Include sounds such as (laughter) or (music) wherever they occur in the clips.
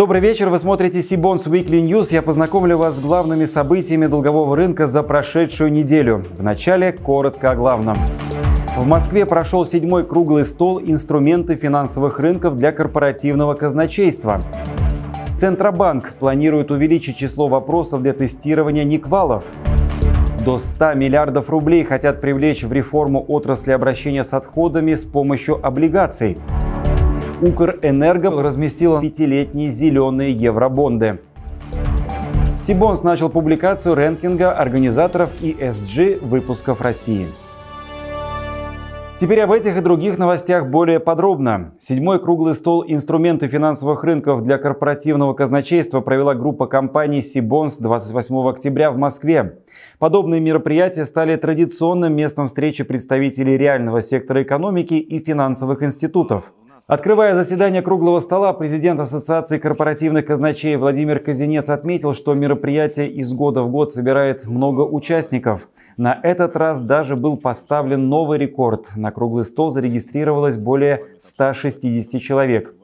Добрый вечер, вы смотрите Сибонс Weekly News. Я познакомлю вас с главными событиями долгового рынка за прошедшую неделю. Вначале коротко о главном. В Москве прошел седьмой круглый стол «Инструменты финансовых рынков для корпоративного казначейства». Центробанк планирует увеличить число вопросов для тестирования НИКВАЛов. До 100 миллиардов рублей хотят привлечь в реформу отрасли обращения с отходами с помощью облигаций. Укрэнерго разместила пятилетние зеленые евробонды. Сибонс начал публикацию рэнкинга организаторов ESG выпусков России. Теперь об этих и других новостях более подробно. Седьмой круглый стол «Инструменты финансовых рынков для корпоративного казначейства» провела группа компаний «Сибонс» 28 октября в Москве. Подобные мероприятия стали традиционным местом встречи представителей реального сектора экономики и финансовых институтов. Открывая заседание круглого стола, президент Ассоциации корпоративных казначей Владимир Казинец отметил, что мероприятие из года в год собирает много участников. На этот раз даже был поставлен новый рекорд. На круглый стол зарегистрировалось более 160 человек.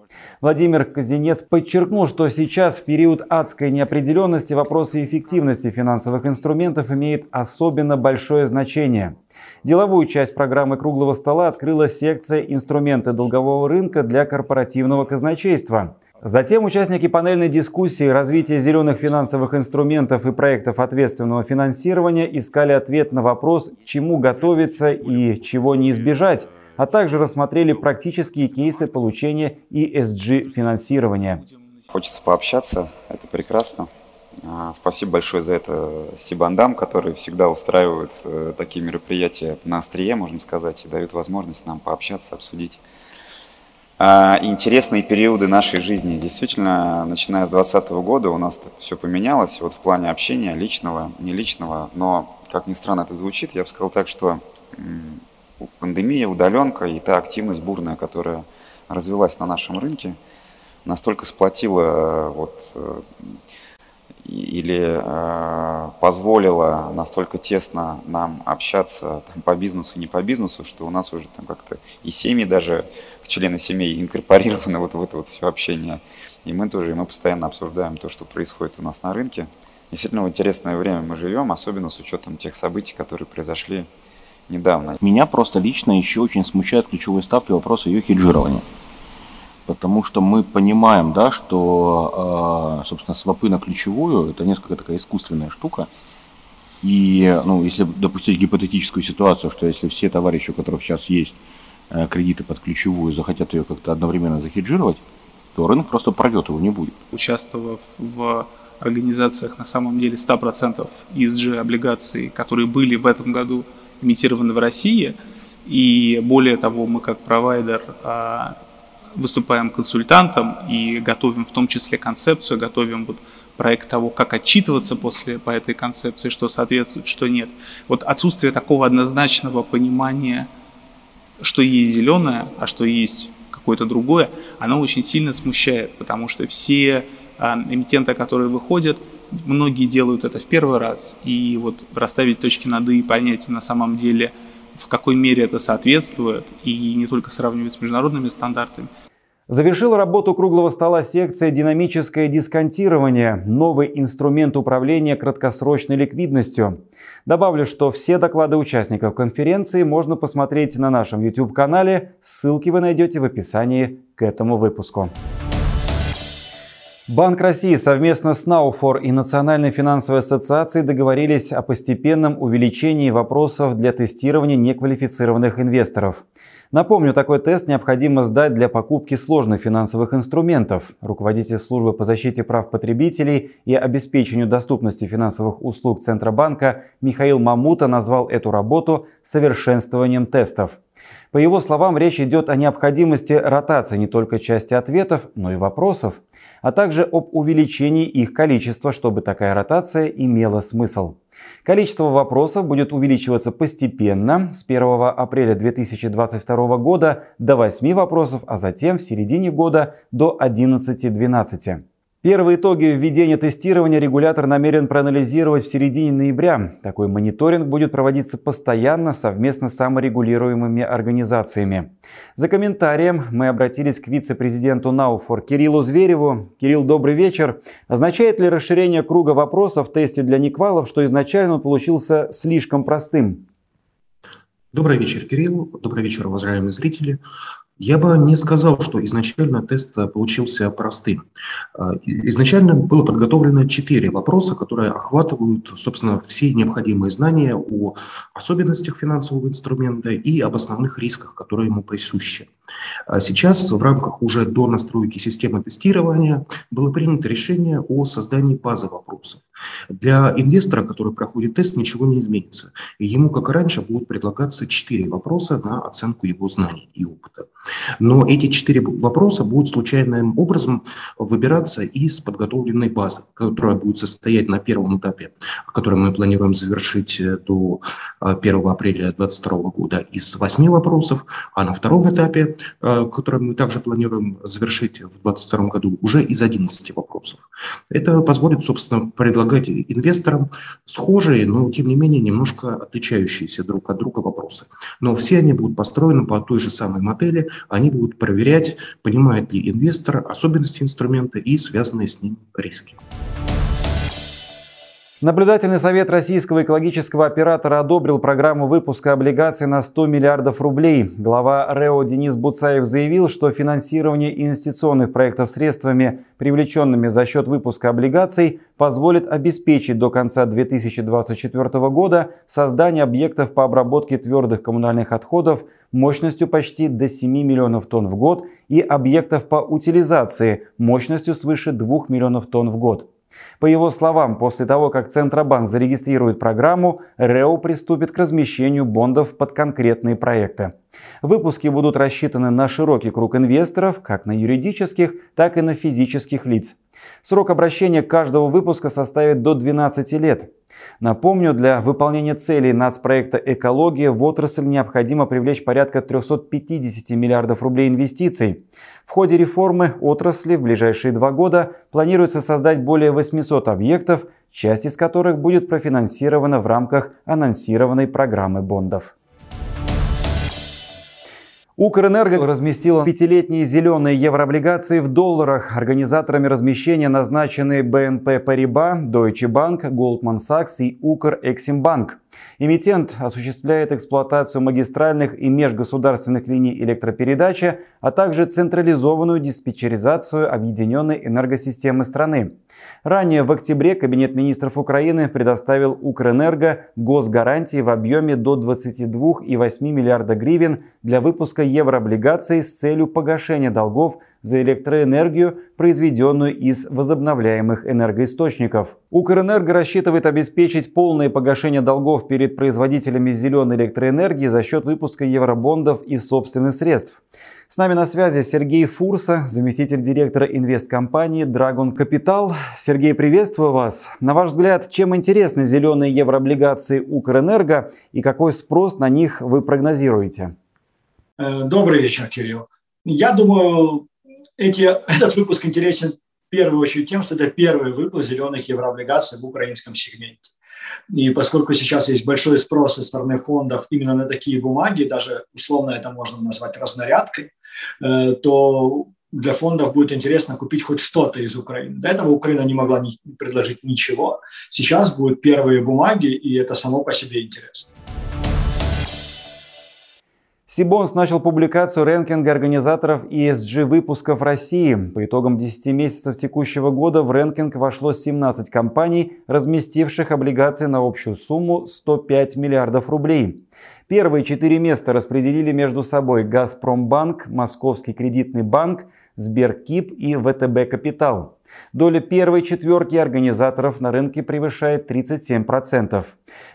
Владимир Казинец подчеркнул, что сейчас в период адской неопределенности вопросы эффективности финансовых инструментов имеют особенно большое значение. Деловую часть программы «Круглого стола» открыла секция «Инструменты долгового рынка для корпоративного казначейства». Затем участники панельной дискуссии «Развитие зеленых финансовых инструментов и проектов ответственного финансирования» искали ответ на вопрос, чему готовиться и чего не избежать, а также рассмотрели практические кейсы получения ESG-финансирования. Хочется пообщаться, это прекрасно. А, спасибо большое за это Сибандам, который всегда устраивает э, такие мероприятия на острие, можно сказать, и дают возможность нам пообщаться, обсудить а, интересные периоды нашей жизни. Действительно, начиная с 2020 года у нас все поменялось вот в плане общения, личного, не личного, но, как ни странно это звучит, я бы сказал так, что пандемия, удаленка и та активность бурная, которая развилась на нашем рынке, настолько сплотила э, вот, э, или э, позволила настолько тесно нам общаться там, по бизнесу, не по бизнесу, что у нас уже там как-то и семьи даже, члены семей инкорпорированы вот в это вот все общение. И мы тоже, и мы постоянно обсуждаем то, что происходит у нас на рынке. Действительно, в интересное время мы живем, особенно с учетом тех событий, которые произошли недавно. Меня просто лично еще очень смущает ключевой ставки вопроса ее хеджирования потому что мы понимаем, да, что, а, собственно, свопы на ключевую – это несколько такая искусственная штука. И, ну, если допустить гипотетическую ситуацию, что если все товарищи, у которых сейчас есть э, кредиты под ключевую, захотят ее как-то одновременно захеджировать, то рынок просто пройдет, его не будет. Участвовав в организациях на самом деле 100% ESG облигаций, которые были в этом году имитированы в России, и более того, мы как провайдер а, выступаем консультантом и готовим в том числе концепцию, готовим вот проект того, как отчитываться после по этой концепции, что соответствует, что нет. Вот отсутствие такого однозначного понимания, что есть зеленое, а что есть какое-то другое, оно очень сильно смущает, потому что все а, эмитенты, которые выходят, многие делают это в первый раз, и вот расставить точки над «и» и понять на самом деле, в какой мере это соответствует, и не только сравнивать с международными стандартами – Завершил работу круглого стола секция «Динамическое дисконтирование» – новый инструмент управления краткосрочной ликвидностью. Добавлю, что все доклады участников конференции можно посмотреть на нашем YouTube-канале. Ссылки вы найдете в описании к этому выпуску. Банк России совместно с Науфор и Национальной финансовой ассоциацией договорились о постепенном увеличении вопросов для тестирования неквалифицированных инвесторов. Напомню, такой тест необходимо сдать для покупки сложных финансовых инструментов. Руководитель службы по защите прав потребителей и обеспечению доступности финансовых услуг Центробанка Михаил Мамута назвал эту работу совершенствованием тестов. По его словам, речь идет о необходимости ротации не только части ответов, но и вопросов, а также об увеличении их количества, чтобы такая ротация имела смысл. Количество вопросов будет увеличиваться постепенно с 1 апреля 2022 года до 8 вопросов, а затем в середине года до 11-12. Первые итоги введения тестирования регулятор намерен проанализировать в середине ноября. Такой мониторинг будет проводиться постоянно совместно с саморегулируемыми организациями. За комментарием мы обратились к вице-президенту Науфор Кириллу Звереву. Кирилл, добрый вечер. Означает ли расширение круга вопросов в тесте для Никвалов, что изначально он получился слишком простым? Добрый вечер, Кирилл. Добрый вечер, уважаемые зрители. Я бы не сказал, что изначально тест получился простым. А, изначально было подготовлено четыре вопроса, которые охватывают, собственно, все необходимые знания о особенностях финансового инструмента и об основных рисках, которые ему присущи. А сейчас в рамках уже до настройки системы тестирования было принято решение о создании базы вопросов. Для инвестора, который проходит тест, ничего не изменится. ему, как и раньше, будут предлагаться четыре вопроса на оценку его знаний и опыта. Но эти четыре вопроса будут случайным образом выбираться из подготовленной базы, которая будет состоять на первом этапе, который мы планируем завершить э, до 1 э, апреля 2022 года, из восьми вопросов, а на втором этапе, э, который мы также планируем завершить в 2022 году, уже из 11 вопросов. Это позволит, собственно, предлагать инвесторам схожие, но тем не менее немножко отличающиеся друг от друга вопросы. Но все они будут построены по той же самой модели, они будут проверять, понимает ли инвестор особенности инструмента и связанные с ним риски. Наблюдательный совет российского экологического оператора одобрил программу выпуска облигаций на 100 миллиардов рублей. Глава РЭО Денис Буцаев заявил, что финансирование инвестиционных проектов средствами, привлеченными за счет выпуска облигаций, позволит обеспечить до конца 2024 года создание объектов по обработке твердых коммунальных отходов мощностью почти до 7 миллионов тонн в год и объектов по утилизации мощностью свыше 2 миллионов тонн в год. По его словам, после того, как Центробанк зарегистрирует программу, РЭО приступит к размещению бондов под конкретные проекты. Выпуски будут рассчитаны на широкий круг инвесторов, как на юридических, так и на физических лиц. Срок обращения каждого выпуска составит до 12 лет. Напомню, для выполнения целей нацпроекта «Экология» в отрасль необходимо привлечь порядка 350 миллиардов рублей инвестиций. В ходе реформы отрасли в ближайшие два года планируется создать более 800 объектов, часть из которых будет профинансирована в рамках анонсированной программы бондов. Укрэнерго разместила пятилетние зеленые еврооблигации в долларах. Организаторами размещения назначены BNP Paribas, Deutsche Bank, Goldman Sachs и Укрэксимбанк. Эмитент осуществляет эксплуатацию магистральных и межгосударственных линий электропередачи, а также централизованную диспетчеризацию объединенной энергосистемы страны. Ранее в октябре Кабинет министров Украины предоставил Укрэнерго госгарантии в объеме до 22,8 миллиарда гривен для выпуска еврооблигаций с целью погашения долгов за электроэнергию, произведенную из возобновляемых энергоисточников. Укрэнерго рассчитывает обеспечить полное погашение долгов перед производителями зеленой электроэнергии за счет выпуска евробондов из собственных средств. С нами на связи Сергей Фурса, заместитель директора инвесткомпании Dragon Capital. Сергей, приветствую вас. На ваш взгляд, чем интересны зеленые еврооблигации Укрэнерго и какой спрос на них вы прогнозируете? Э, добрый вечер, Кирилл. Я думаю, эти, (laughs) этот выпуск интересен в первую очередь тем, что это первый выпуск зеленых еврооблигаций в украинском сегменте. И поскольку сейчас есть большой спрос со стороны фондов именно на такие бумаги, даже условно это можно назвать разнарядкой, то для фондов будет интересно купить хоть что-то из Украины. До этого Украина не могла предложить ничего. Сейчас будут первые бумаги, и это само по себе интересно. Сибонс начал публикацию рэнкинга организаторов ESG выпусков России. По итогам 10 месяцев текущего года в рэнкинг вошло 17 компаний, разместивших облигации на общую сумму 105 миллиардов рублей. Первые четыре места распределили между собой «Газпромбанк», «Московский кредитный банк», «Сберкип» и «ВТБ Капитал». Доля первой четверки организаторов на рынке превышает 37%.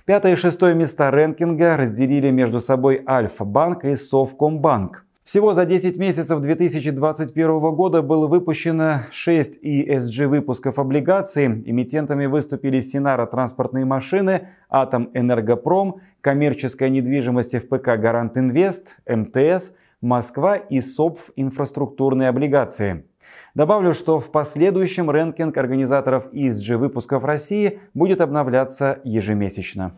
Пятое и шестое места рэнкинга разделили между собой Альфа-банк и Совкомбанк. Всего за 10 месяцев 2021 года было выпущено 6 ESG выпусков облигаций. Эмитентами выступили Синара транспортные машины, Атом Энергопром, коммерческая недвижимость ФПК Гарант Инвест, МТС, Москва и СОПФ инфраструктурные облигации. Добавлю, что в последующем рэнкинг организаторов ESG выпусков России будет обновляться ежемесячно.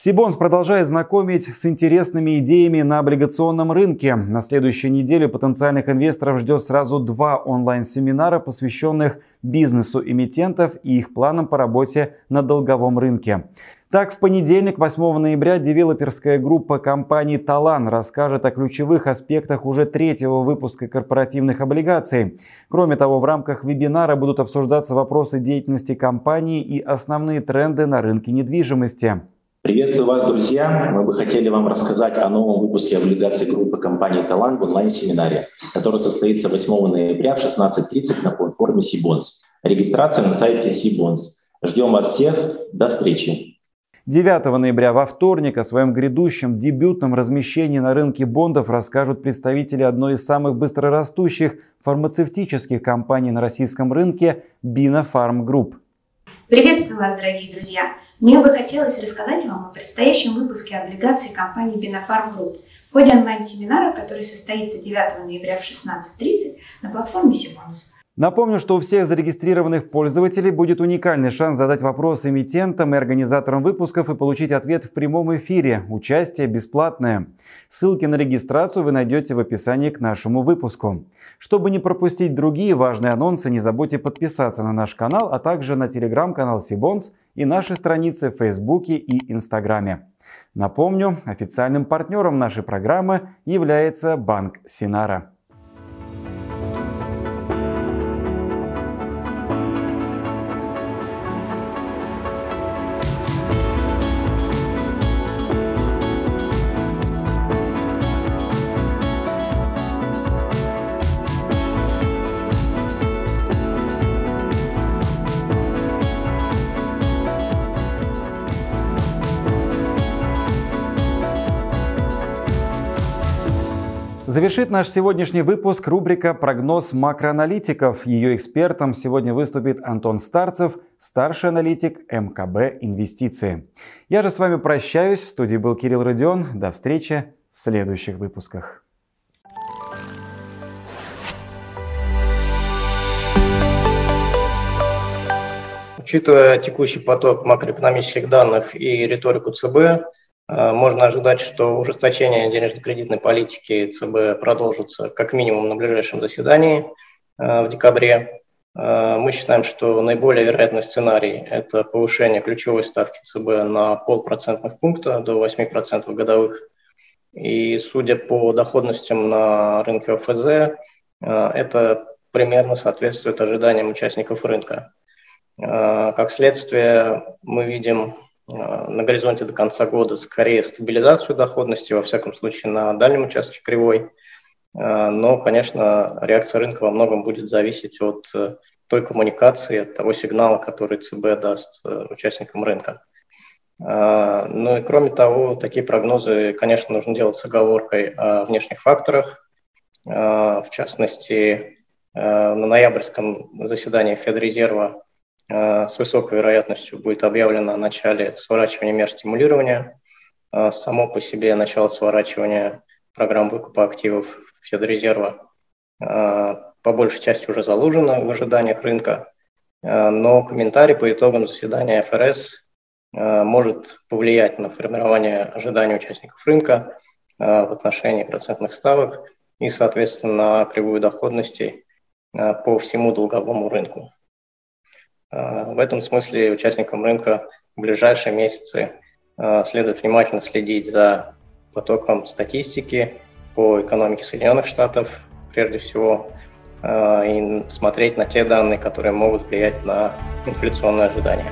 Сибонс продолжает знакомить с интересными идеями на облигационном рынке. На следующей неделе потенциальных инвесторов ждет сразу два онлайн-семинара, посвященных бизнесу эмитентов и их планам по работе на долговом рынке. Так, в понедельник, 8 ноября, девелоперская группа компании «Талан» расскажет о ключевых аспектах уже третьего выпуска корпоративных облигаций. Кроме того, в рамках вебинара будут обсуждаться вопросы деятельности компании и основные тренды на рынке недвижимости. Приветствую вас, друзья! Мы бы хотели вам рассказать о новом выпуске облигаций группы компании «Талант» в онлайн-семинаре, который состоится 8 ноября в 16.30 на платформе Сибонс. Регистрация на сайте Сибонс. Ждем вас всех. До встречи! 9 ноября во вторник о своем грядущем дебютном размещении на рынке бондов расскажут представители одной из самых быстрорастущих фармацевтических компаний на российском рынке Bina Farm Group. Приветствую вас, дорогие друзья! Мне бы хотелось рассказать вам о предстоящем выпуске облигаций компании Binafarm Group в ходе онлайн-семинара, который состоится 9 ноября в 16.30 на платформе Сибонс. Напомню, что у всех зарегистрированных пользователей будет уникальный шанс задать вопрос эмитентам и организаторам выпусков и получить ответ в прямом эфире. Участие бесплатное. Ссылки на регистрацию вы найдете в описании к нашему выпуску. Чтобы не пропустить другие важные анонсы, не забудьте подписаться на наш канал, а также на телеграм-канал Сибонс и наши страницы в Фейсбуке и Инстаграме. Напомню, официальным партнером нашей программы является Банк Синара. Завершит наш сегодняшний выпуск рубрика «Прогноз макроаналитиков». Ее экспертом сегодня выступит Антон Старцев, старший аналитик МКБ «Инвестиции». Я же с вами прощаюсь. В студии был Кирилл Родион. До встречи в следующих выпусках. Учитывая текущий поток макроэкономических данных и риторику ЦБ, можно ожидать, что ужесточение денежно-кредитной политики ЦБ продолжится как минимум на ближайшем заседании э, в декабре. Э, мы считаем, что наиболее вероятный сценарий – это повышение ключевой ставки ЦБ на полпроцентных пункта до 8% годовых. И судя по доходностям на рынке ОФЗ, это примерно соответствует ожиданиям участников рынка. Как следствие, мы видим Э, на горизонте до конца года скорее стабилизацию доходности, во всяком случае на дальнем участке кривой. Э, но, конечно, реакция рынка во многом будет зависеть от э, той коммуникации, от того сигнала, который ЦБ даст участникам рынка. Ну и кроме того, такие прогнозы, конечно, нужно делать с оговоркой о внешних факторах. В частности, на ноябрьском заседании Федрезерва Э, с высокой вероятностью будет объявлено о начале сворачивания мер стимулирования. Э, само по себе начало сворачивания программ выкупа активов Федрезерва э, по большей части уже заложено в ожиданиях рынка, но комментарий по итогам заседания ФРС может повлиять на формирование ожиданий участников рынка в отношении процентных ставок и, соответственно, на кривую доходности по всему долговому рынку. А, в этом смысле участникам рынка в ближайшие месяцы а, следует внимательно следить за потоком статистики по экономике Соединенных Штатов, прежде всего, а, и смотреть на те данные, которые могут влиять на инфляционные ожидания.